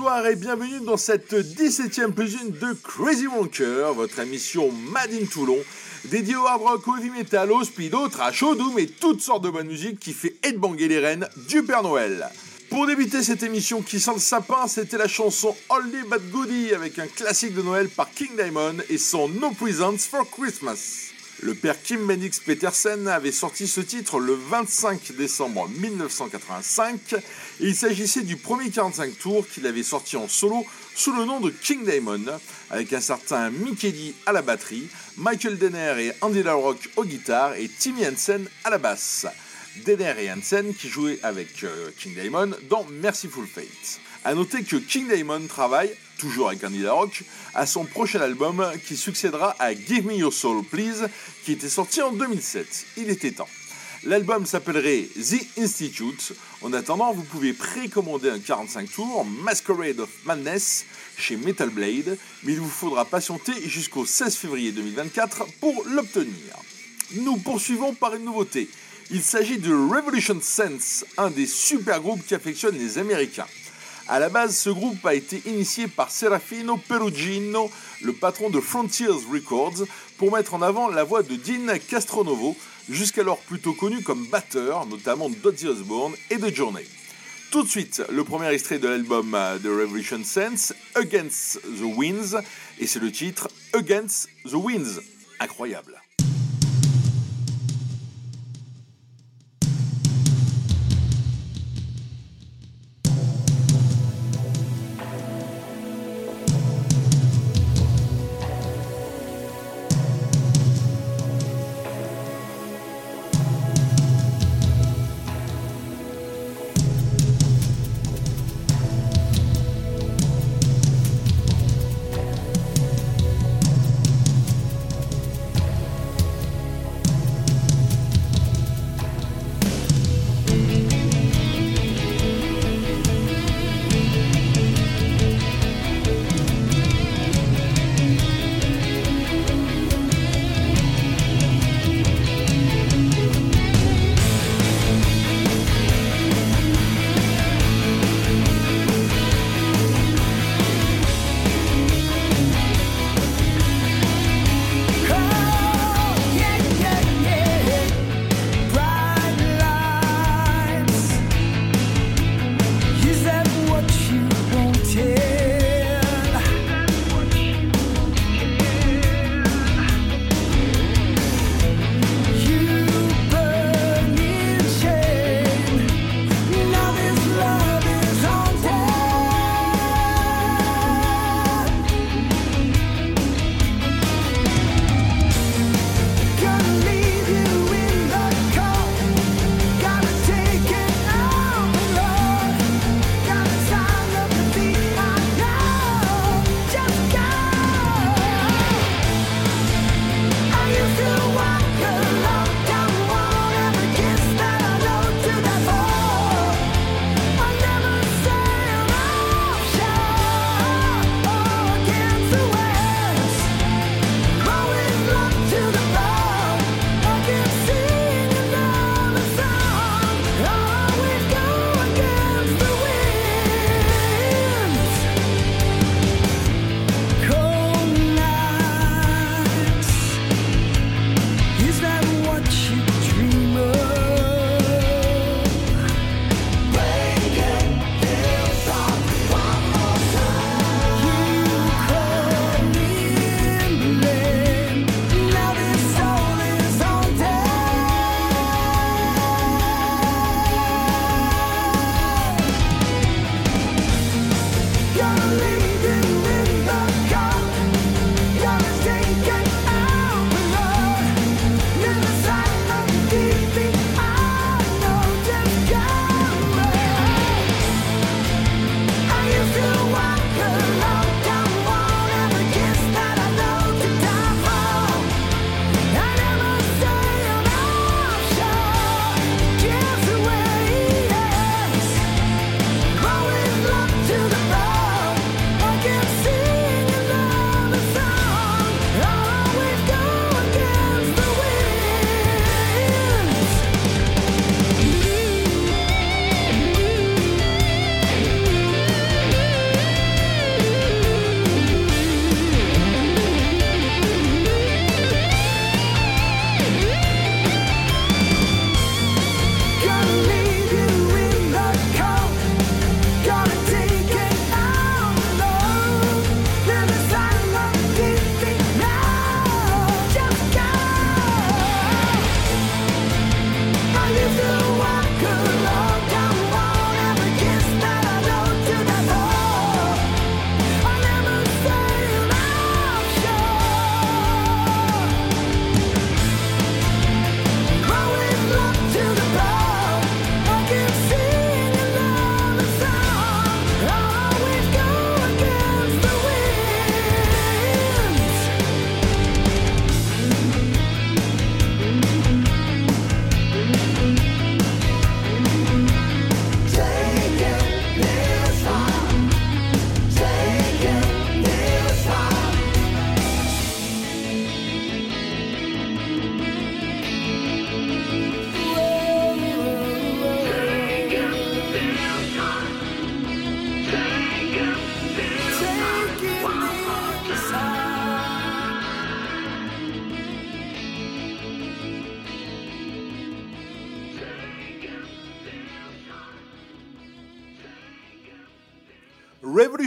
Bonsoir et bienvenue dans cette 17ème plus une de Crazy Wonker, votre émission Made in Toulon, dédiée au hard rock, au heavy metal, au speed, au trash, au doom et toutes sortes de bonne musique qui fait headbanger les reines du Père Noël. Pour débuter cette émission qui sent le sapin, c'était la chanson Only But Goody avec un classique de Noël par King Diamond et son No Presents for Christmas. Le père Kim Menix Petersen avait sorti ce titre le 25 décembre 1985 et il s'agissait du premier 45 tours qu'il avait sorti en solo sous le nom de King Diamond avec un certain Mickey D à la batterie, Michael Denner et Andy LaRock aux guitares et Timmy Hansen à la basse. Denner et Hansen qui jouaient avec euh, King Diamond dans Merciful Fate. A noter que King Diamond travaille, toujours avec Andy LaRock, à son prochain album qui succédera à Give Me Your Soul Please, qui était sorti en 2007. Il était temps. L'album s'appellerait The Institute. En attendant, vous pouvez précommander un 45 tours Masquerade of Madness chez Metal Blade, mais il vous faudra patienter jusqu'au 16 février 2024 pour l'obtenir. Nous poursuivons par une nouveauté. Il s'agit de Revolution Sense, un des super groupes qui affectionnent les Américains. À la base, ce groupe a été initié par Serafino Perugino, le patron de Frontiers Records, pour mettre en avant la voix de Dean Castronovo, jusqu'alors plutôt connu comme batteur, notamment d'Ozzy Osbourne et de Journey. Tout de suite, le premier extrait de l'album de Revolution Sense, Against the Winds, et c'est le titre Against the Winds. Incroyable.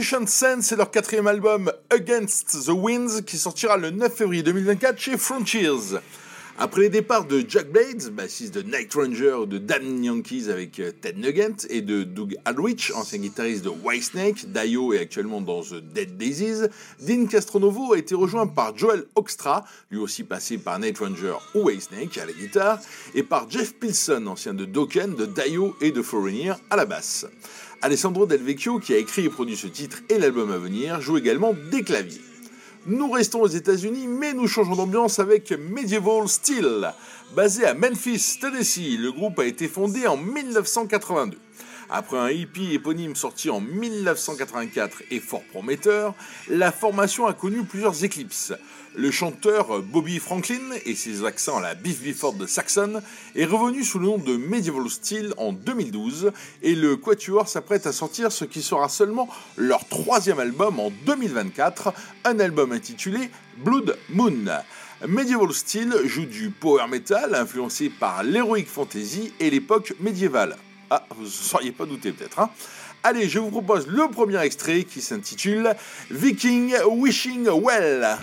Revolution Sense est leur quatrième album Against the Winds qui sortira le 9 février 2024 chez Frontiers. Après les départs de Jack Blades, bassiste de Night Ranger de Damn Yankees avec euh, Ted Nugent, et de Doug Aldrich, ancien guitariste de Whitesnake, Dio est actuellement dans The Dead Daisies, Dean Castronovo a été rejoint par Joel Oxtra, lui aussi passé par Night Ranger ou Whitesnake à la guitare, et par Jeff Pilson, ancien de Dokken, de Dio et de Foreigner à la basse. Alessandro Del Vecchio, qui a écrit et produit ce titre et l'album à venir, joue également des claviers. Nous restons aux États-Unis, mais nous changeons d'ambiance avec Medieval Steel. Basé à Memphis, Tennessee, le groupe a été fondé en 1982. Après un hippie éponyme sorti en 1984 et fort prometteur, la formation a connu plusieurs éclipses. Le chanteur Bobby Franklin et ses accents à la Biff Bifford de Saxon est revenu sous le nom de Medieval Steel en 2012 et le Quatuor s'apprête à sortir ce qui sera seulement leur troisième album en 2024, un album intitulé Blood Moon. Medieval Steel joue du power metal influencé par l'heroic fantasy et l'époque médiévale. Ah, vous ne seriez pas douté peut-être. Hein Allez, je vous propose le premier extrait qui s'intitule Viking Wishing Well.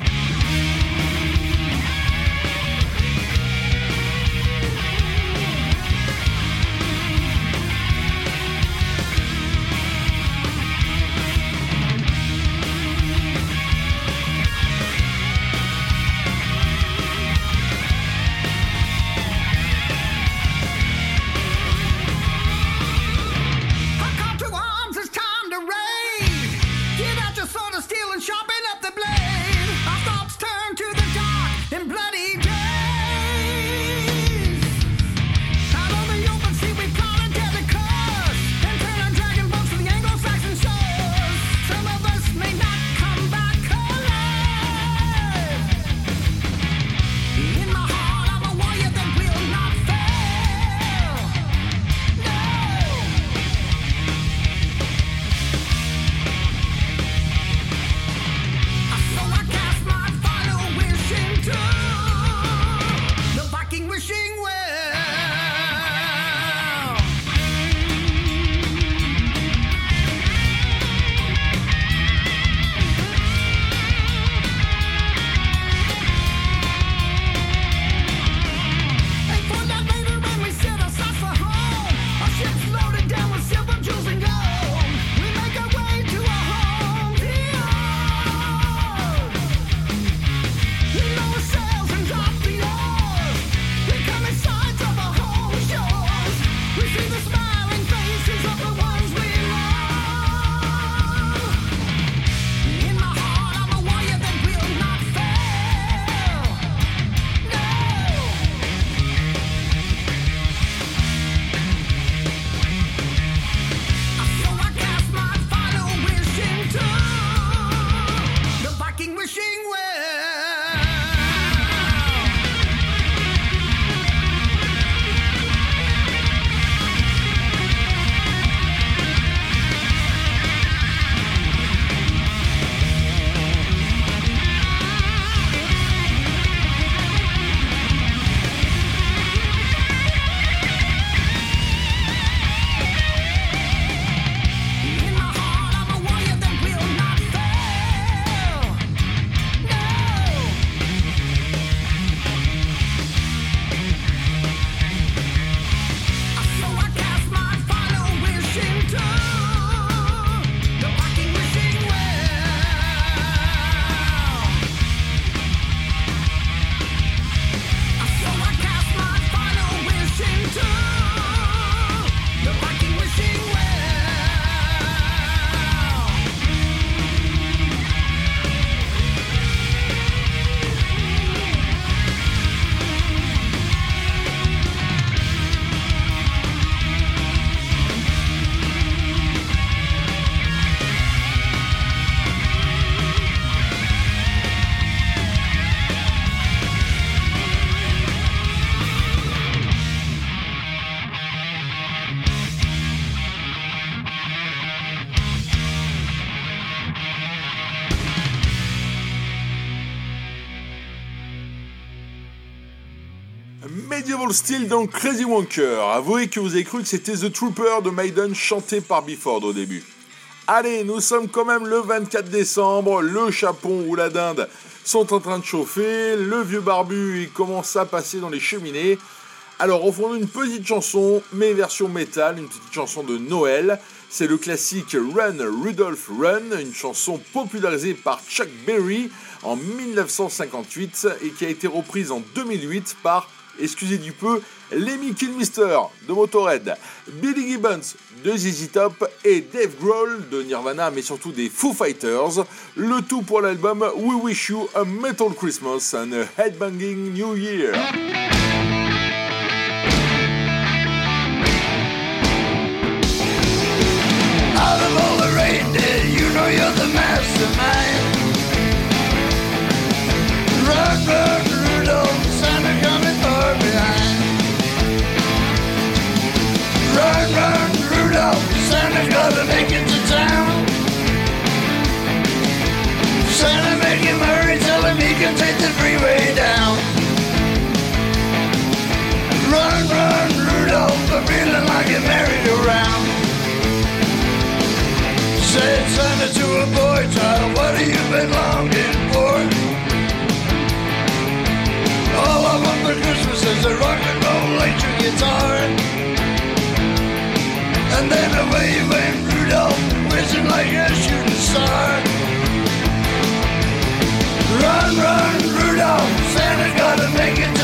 Style dans Crazy Wonker. Avouez que vous avez cru que c'était The Trooper de Maiden chanté par Bifford au début. Allez, nous sommes quand même le 24 décembre, le chapon ou la dinde sont en train de chauffer, le vieux barbu commence à passer dans les cheminées. Alors, fond, une petite chanson, mais version métal, une petite chanson de Noël. C'est le classique Run Rudolph Run, une chanson popularisée par Chuck Berry en 1958 et qui a été reprise en 2008 par, excusez du peu, Lemmy Kilmister de Motorhead, Billy Gibbons de ZZ Top et Dave Grohl de Nirvana, mais surtout des Foo Fighters. Le tout pour l'album We Wish You a Metal Christmas and a Headbanging New Year. Santa's gotta make it to town. Santa, he can take the freeway down. Run, run, Rudolph, I'm feeling like a merry-go-round. Said Santa to a boy child, what have you been longing for? All I want for Christmas is a rock and roll electric guitar. And then away went Rudolph, whizzing like a shooting star. Run, run, Rudolph, Santa gotta make it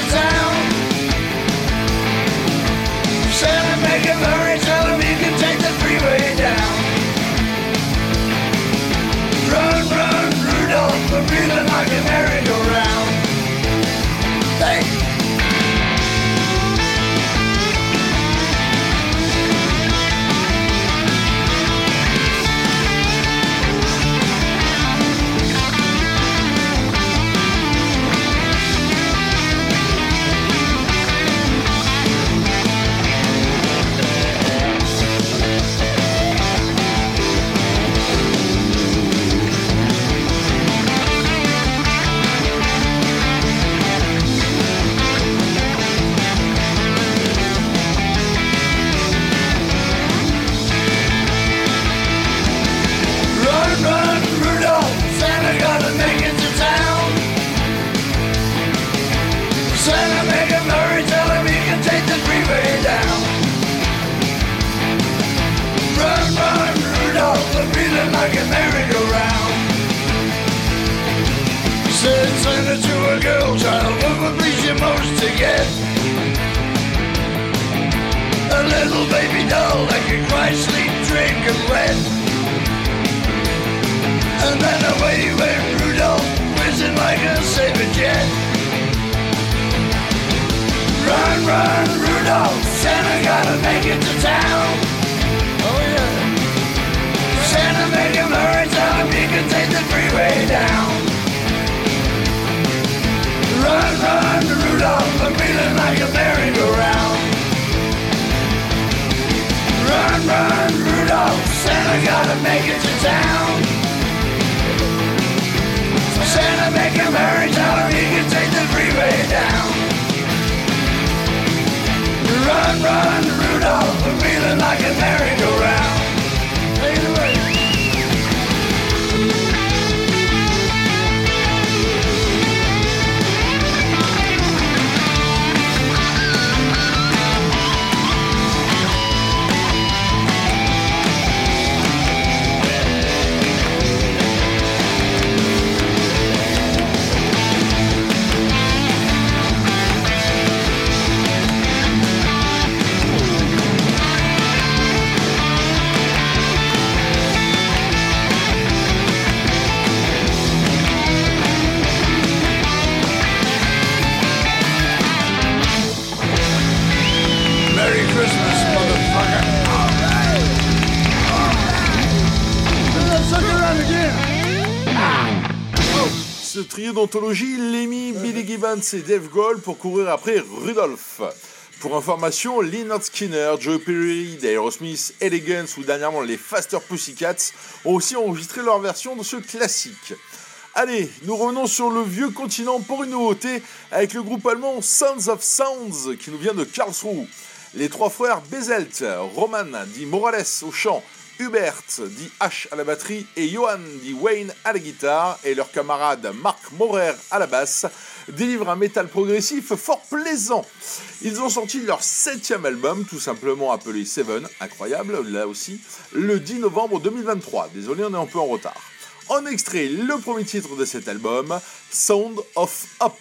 D'anthologie, Lemmy, Billy Gibbons et Dave Grohl pour courir après Rudolph. Pour information, Leonard Skinner, Joe Perry, d'Aerosmith, Elegance ou dernièrement les Faster Pussycats ont aussi enregistré leur version de ce classique. Allez, nous revenons sur le vieux continent pour une nouveauté avec le groupe allemand Sounds of Sounds qui nous vient de Karlsruhe. Les trois frères Bezelt, Roman dit Morales au chant, Hubert dit H à la batterie et Johan dit Wayne à la guitare et leur camarade Marc Morer à la basse délivrent un métal progressif fort plaisant. Ils ont sorti leur septième album, tout simplement appelé Seven, incroyable là aussi, le 10 novembre 2023. Désolé, on est un peu en retard. En extrait, le premier titre de cet album, Sound of Up.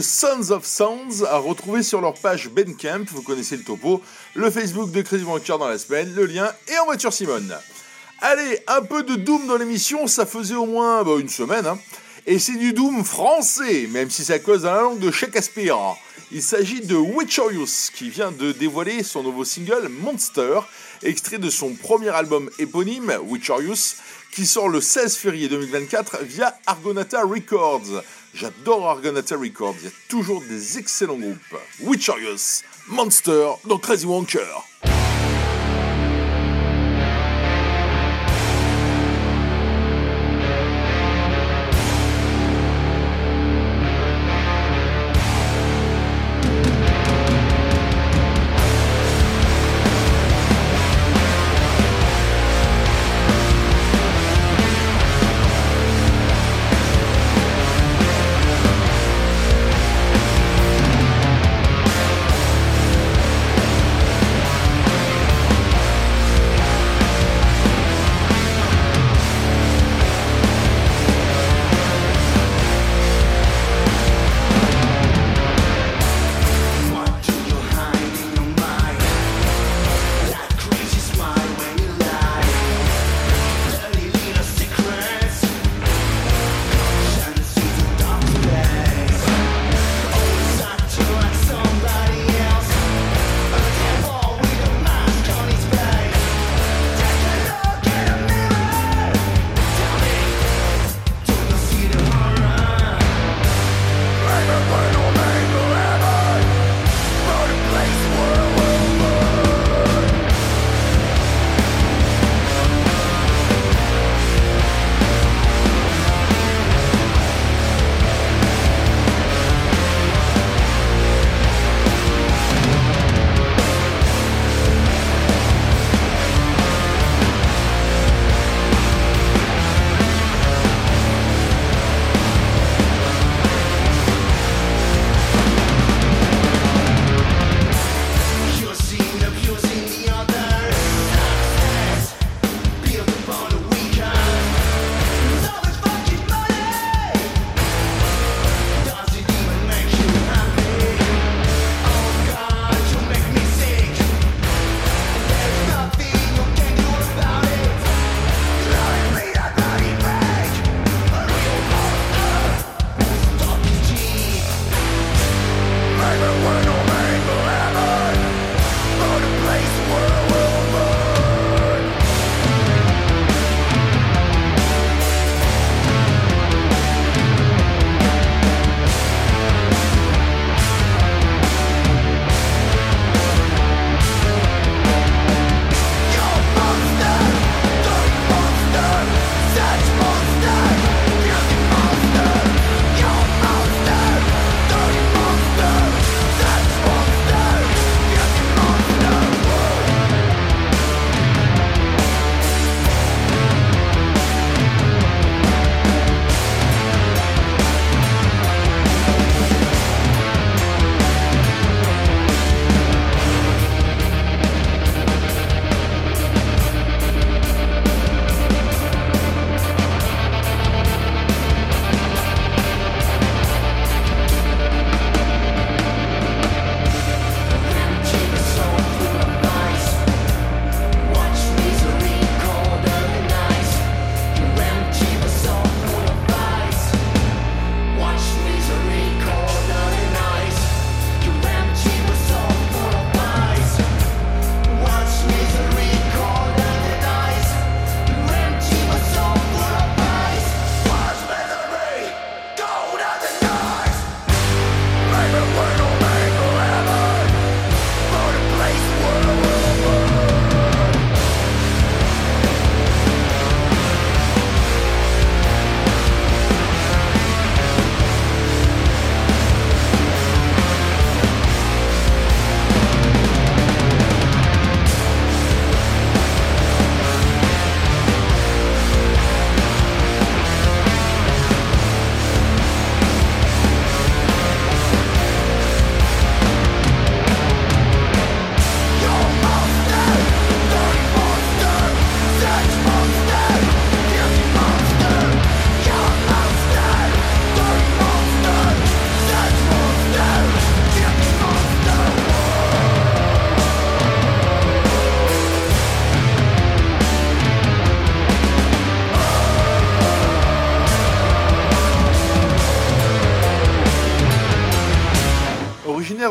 Sons of Sounds à retrouver sur leur page Bandcamp, vous connaissez le topo, le Facebook de Crazy Wanker dans la semaine, le lien et en voiture Simone. Allez, un peu de Doom dans l'émission, ça faisait au moins bah, une semaine, hein. et c'est du Doom français, même si à cause de la langue de Shakespeare. Il s'agit de Witcherius qui vient de dévoiler son nouveau single Monster, extrait de son premier album éponyme Witcherius, qui sort le 16 février 2024 via Argonata Records. J'adore Argonata Records, il y a toujours des excellents groupes. Witcherius, Monster dans Crazy Wonker.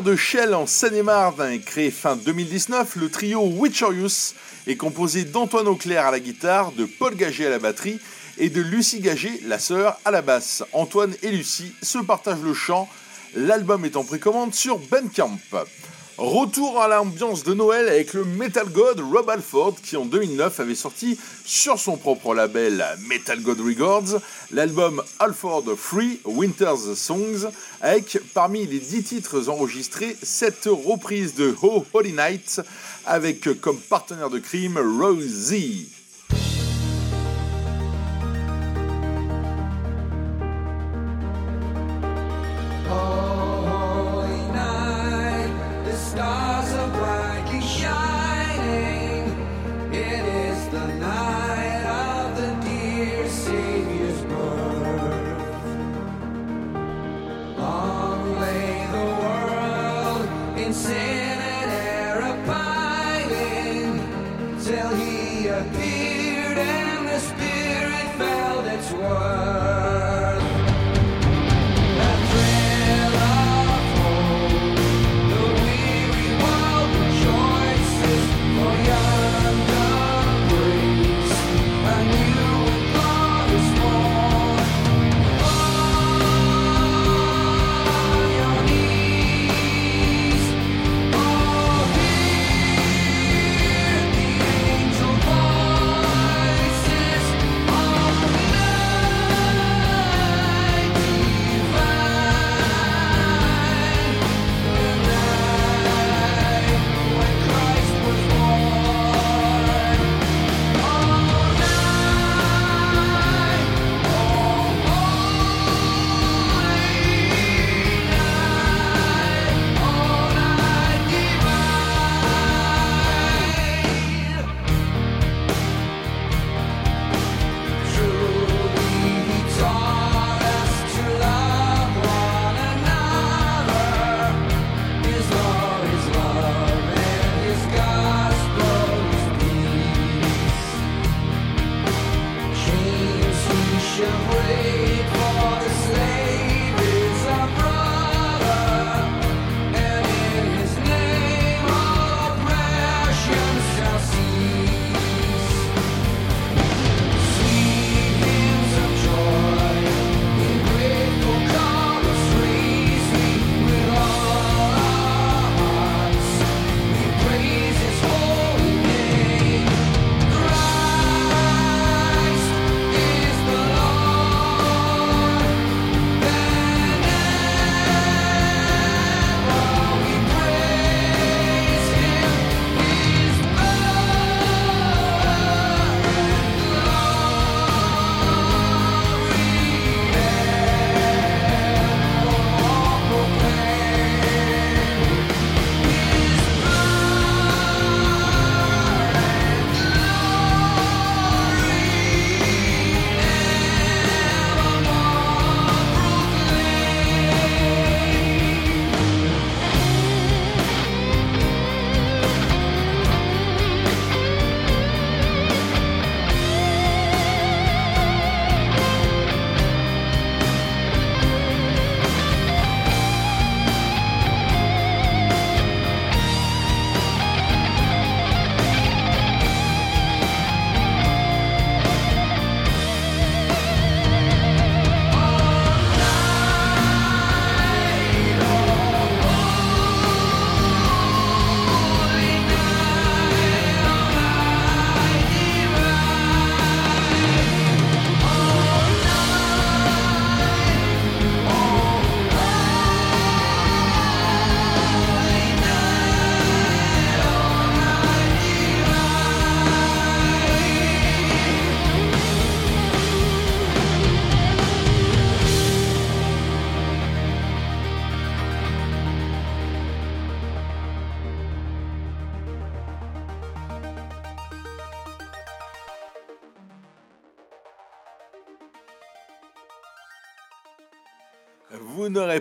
De Shell en Seine-et-Marne et créé fin 2019, le trio Witcherius est composé d'Antoine Auclair à la guitare, de Paul Gagé à la batterie et de Lucie Gagé, la sœur, à la basse. Antoine et Lucie se partagent le chant. L'album est en précommande sur Bandcamp. Retour à l'ambiance de Noël avec le Metal God Rob Alford qui en 2009 avait sorti sur son propre label Metal God Records l'album Alford Free Winter's Songs avec parmi les 10 titres enregistrés cette reprise de Ho Holy Night avec comme partenaire de crime Rosie.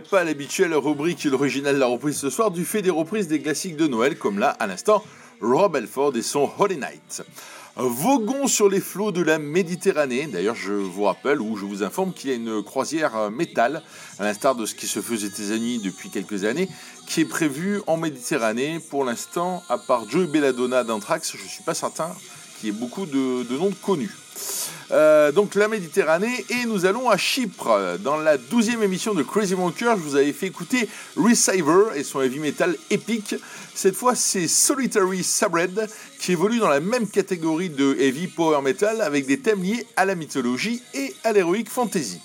Pas l'habituelle rubrique l'original la reprise ce soir du fait des reprises des classiques de Noël comme là à l'instant Rob Elford et son Holy Night. Voguons sur les flots de la Méditerranée. D'ailleurs, je vous rappelle ou je vous informe qu'il y a une croisière euh, métal, à l'instar de ce qui se faisait aux États-Unis depuis quelques années, qui est prévue en Méditerranée. Pour l'instant, à part Joey Belladonna d'Anthrax, je ne suis pas certain qu'il y ait beaucoup de, de noms connus. Euh, donc la Méditerranée et nous allons à Chypre. Dans la douzième émission de Crazy Monker, je vous avais fait écouter Receiver et son heavy metal épique. Cette fois, c'est Solitary Sabred qui évolue dans la même catégorie de heavy power metal avec des thèmes liés à la mythologie et à l'heroic fantasy.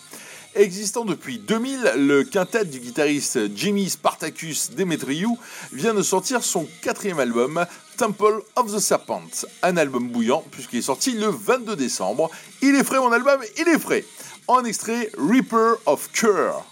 Existant depuis 2000, le quintet du guitariste Jimmy Spartacus Demetriou vient de sortir son quatrième album, Temple of the Serpent. Un album bouillant, puisqu'il est sorti le 22 décembre. Il est frais, mon album, il est frais. En extrait, Reaper of Cure.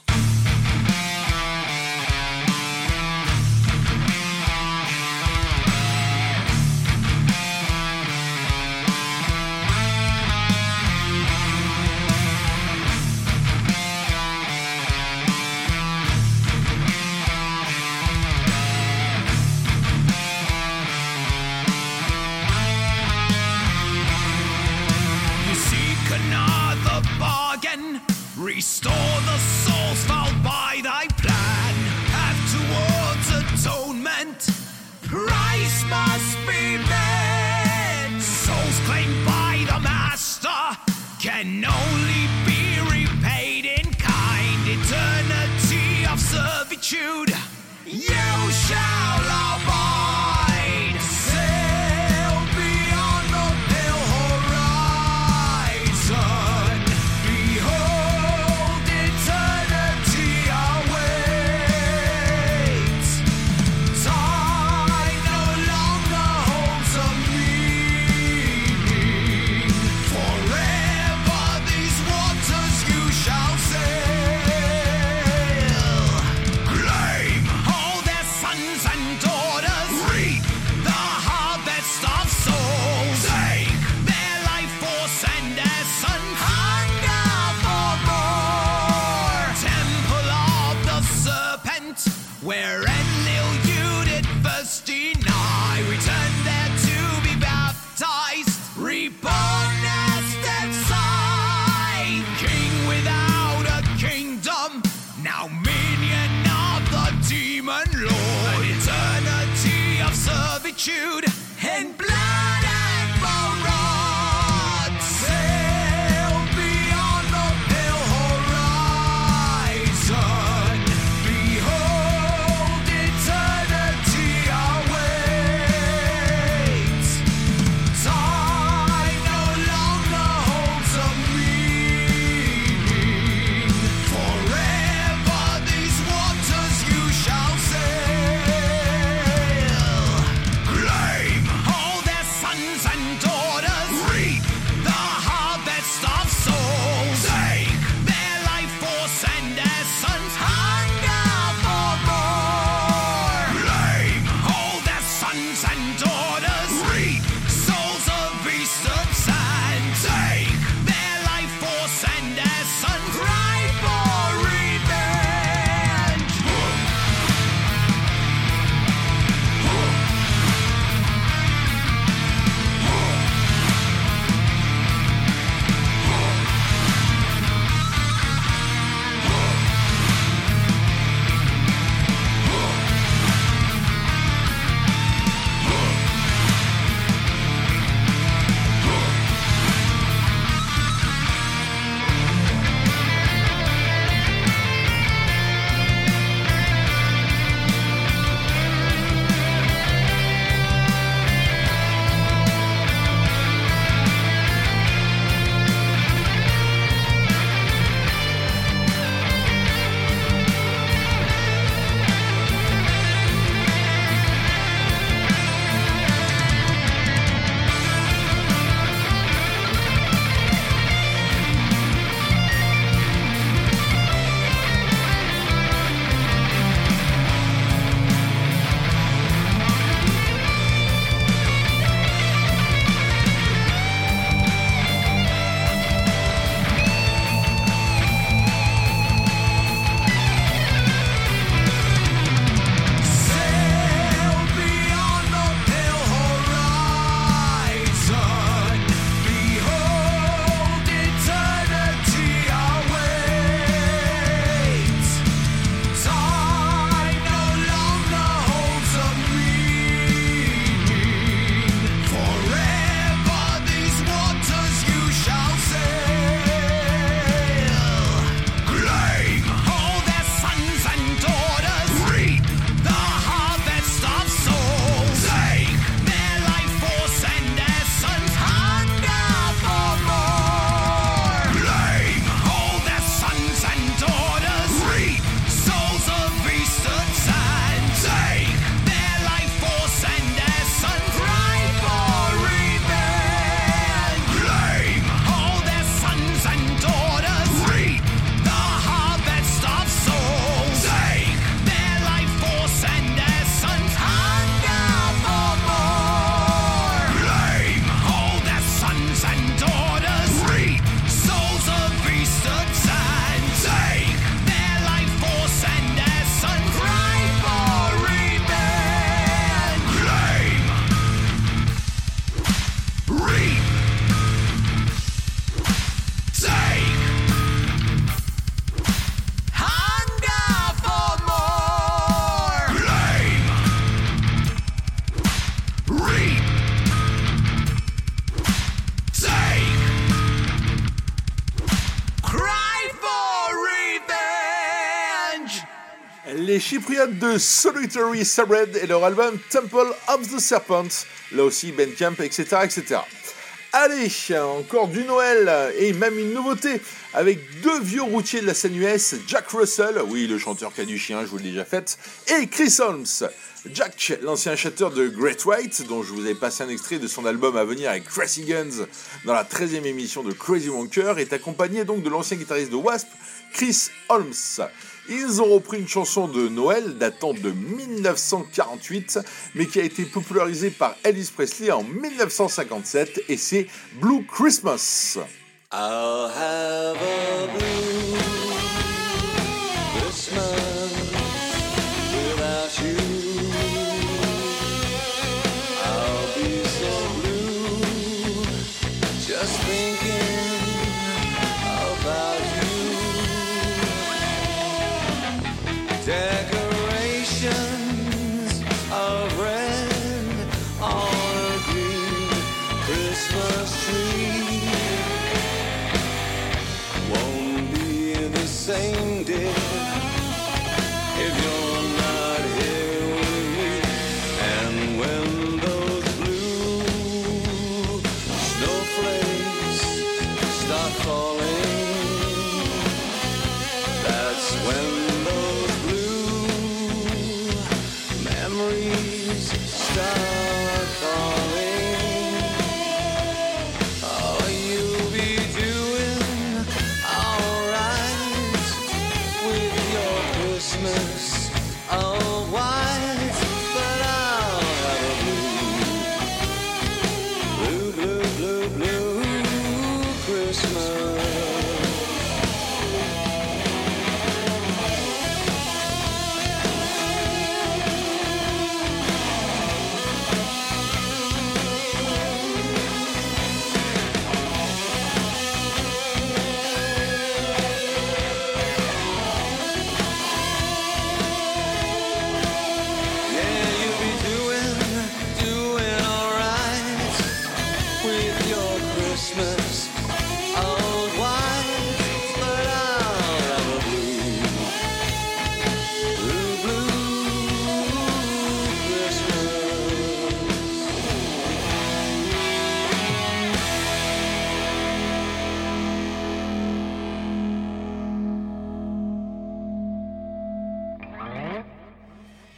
De Solitary Sabred et leur album Temple of the Serpent, là aussi Bandcamp, etc., etc. Allez, encore du Noël et même une nouveauté avec deux vieux routiers de la scène US, Jack Russell, oui le chanteur qui a du chien, je vous l'ai déjà fait, et Chris Holmes. Jack, l'ancien chanteur de Great White, dont je vous avais passé un extrait de son album à venir avec Crazy Guns dans la 13e émission de Crazy Wonker, est accompagné donc de l'ancien guitariste de Wasp, Chris Holmes. Ils ont repris une chanson de Noël datant de 1948, mais qui a été popularisée par Elvis Presley en 1957, et c'est Blue Christmas.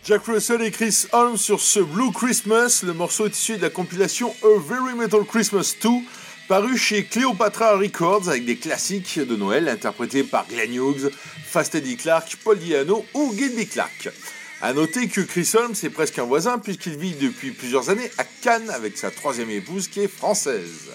Jack Russell et Chris Holmes sur ce Blue Christmas. Le morceau est issu de la compilation A Very Metal Christmas 2, paru chez Cleopatra Records avec des classiques de Noël interprétés par Glenn Hughes, Fast Eddie Clark, Paul Diano ou Gilby Clark. A noter que Chris Holmes est presque un voisin puisqu'il vit depuis plusieurs années à Cannes avec sa troisième épouse qui est française.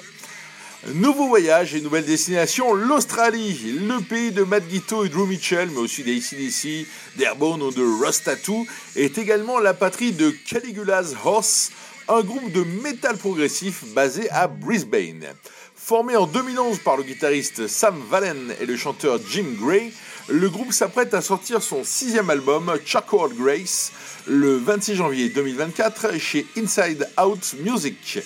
Nouveau voyage et nouvelle destination, l'Australie, le pays de Matt Guito et Drew Mitchell, mais aussi des ACDC, d'Airborne ou de Rustatu, est également la patrie de Caligula's Horse, un groupe de métal progressif basé à Brisbane. Formé en 2011 par le guitariste Sam Vallen et le chanteur Jim Gray, le groupe s'apprête à sortir son sixième album, Charcoal Grace, le 26 janvier 2024 chez Inside Out Music.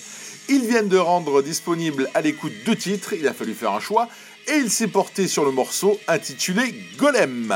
Ils viennent de rendre disponible à l'écoute deux titres, il a fallu faire un choix, et il s'est porté sur le morceau intitulé Golem.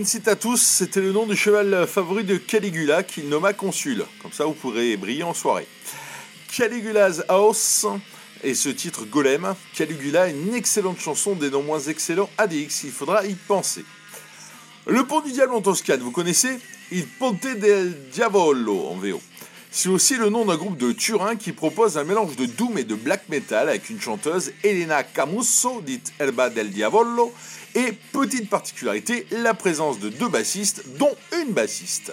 Incitatus, c'était le nom du cheval favori de Caligula qu'il nomma consul. Comme ça, vous pourrez briller en soirée. Caligula's House et ce titre Golem. Caligula, une excellente chanson des non moins excellents ADX, il faudra y penser. Le pont du diable en Toscane, vous connaissez? Il Ponte del Diavolo en VO. C'est aussi le nom d'un groupe de Turin qui propose un mélange de doom et de black metal avec une chanteuse Elena Camusso, dite Elba del Diavolo, et petite particularité, la présence de deux bassistes, dont une bassiste.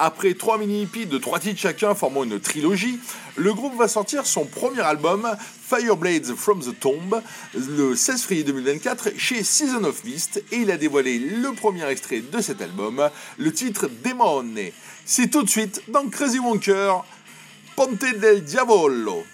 Après trois mini-hippies de trois titres chacun formant une trilogie, le groupe va sortir son premier album, Fireblades from the Tomb, le 16 février 2024 chez Season of Mist, et il a dévoilé le premier extrait de cet album, le titre Demone. C'est tout de suite dans Crazy Wonker, Ponte del Diavolo.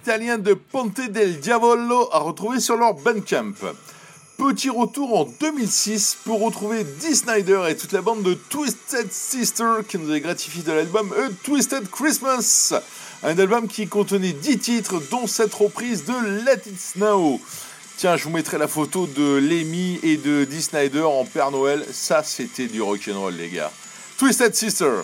Les Italiens de Ponte del Diavolo a retrouvé sur leur Bandcamp. Petit retour en 2006 pour retrouver Dee Snyder et toute la bande de Twisted Sister qui nous a gratifié de l'album A Twisted Christmas. Un album qui contenait 10 titres dont cette reprise de Let It Snow. Tiens, je vous mettrai la photo de Lemmy et de Dee Snyder en Père Noël. Ça, c'était du rock'n'roll, les gars. Twisted Sister.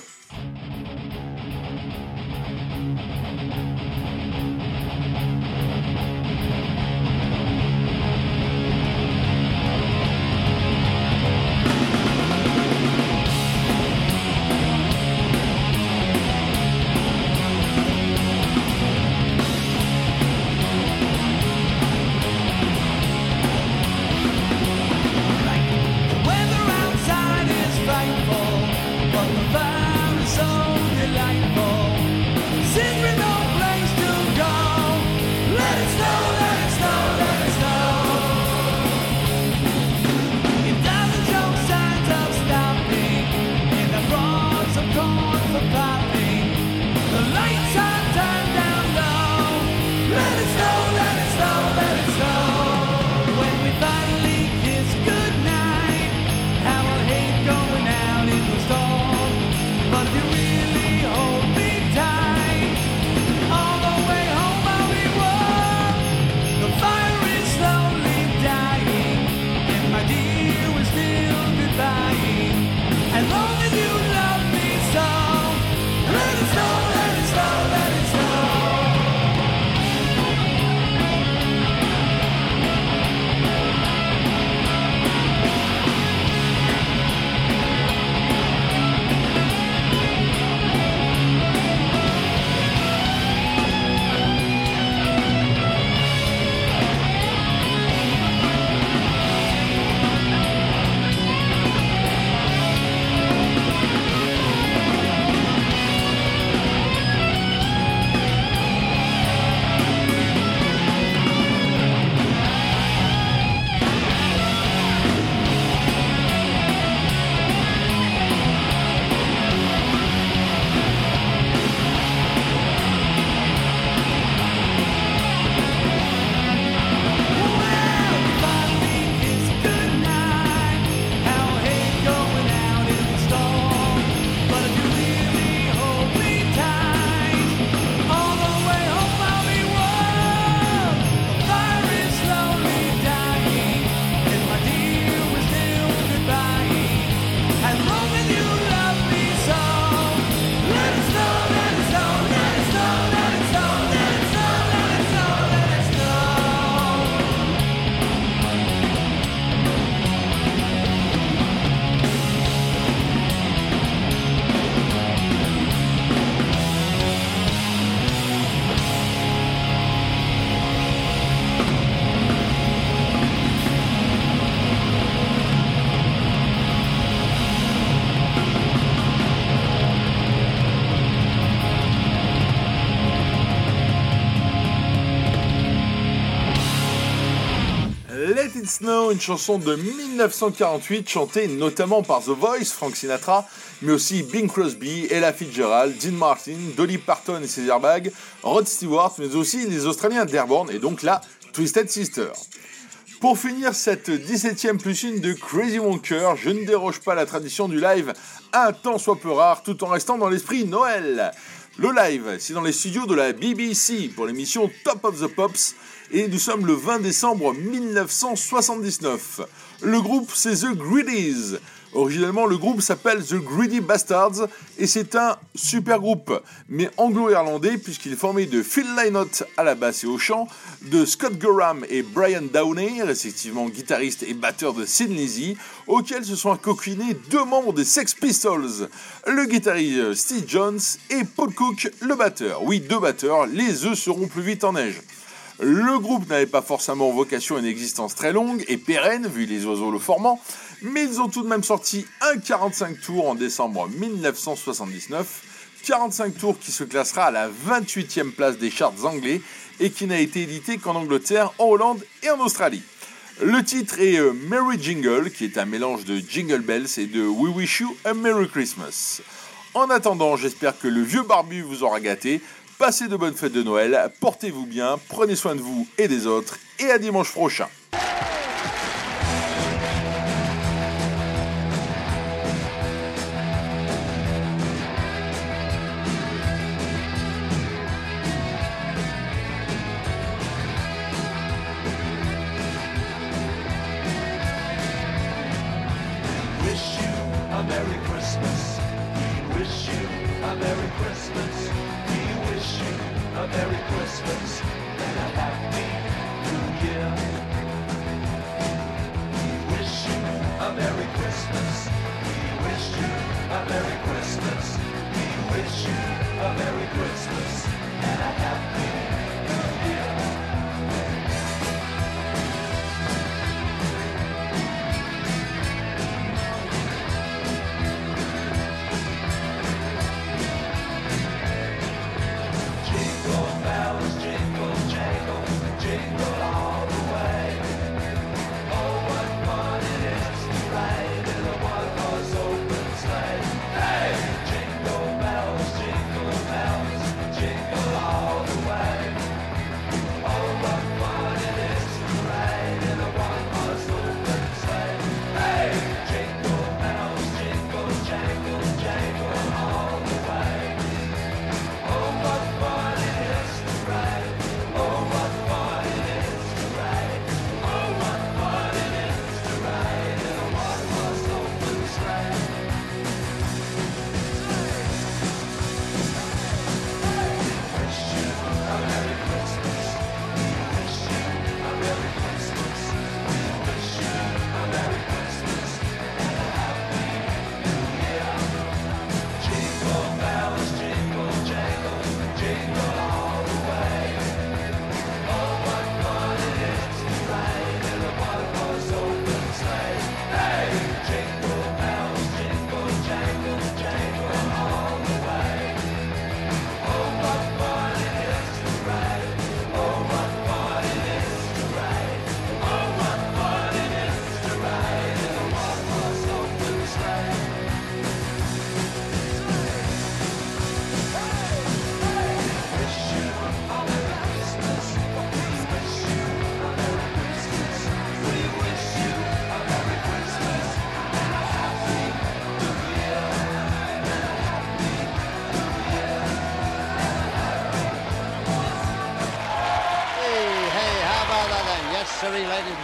Snow, une chanson de 1948 chantée notamment par The Voice, Frank Sinatra, mais aussi Bing Crosby, Ella Fitzgerald, Dean Martin, Dolly Parton et ses airbags, Rod Stewart, mais aussi les Australiens d'Airborne et donc la Twisted Sister. Pour finir cette 17ème plus une de Crazy Wonker, je ne déroge pas la tradition du live un temps soit peu rare tout en restant dans l'esprit Noël. Le live, c'est dans les studios de la BBC pour l'émission Top of the Pops et nous sommes le 20 décembre 1979. Le groupe c'est The Greedies. Originellement, le groupe s'appelle The Greedy Bastards et c'est un super groupe, mais anglo-irlandais puisqu'il est formé de Phil Lynott à la basse et au chant, de Scott Gorham et Brian Downey, respectivement guitariste et batteur de Sin Lizzy, auxquels se sont accoquinés deux membres des Sex Pistols, le guitariste Steve Jones et Paul Cook, le batteur. Oui, deux batteurs, les œufs seront plus vite en neige. Le groupe n'avait pas forcément vocation à une existence très longue et pérenne, vu les oiseaux le formant, mais ils ont tout de même sorti un 45 tours en décembre 1979. 45 tours qui se classera à la 28e place des charts anglais et qui n'a été édité qu'en Angleterre, en Hollande et en Australie. Le titre est euh, Merry Jingle, qui est un mélange de Jingle Bells et de We Wish You a Merry Christmas. En attendant, j'espère que le vieux barbu vous aura gâté. Passez de bonnes fêtes de Noël, portez-vous bien, prenez soin de vous et des autres, et à dimanche prochain.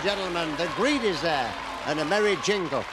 gentlemen, the greed is there and a merry jingle.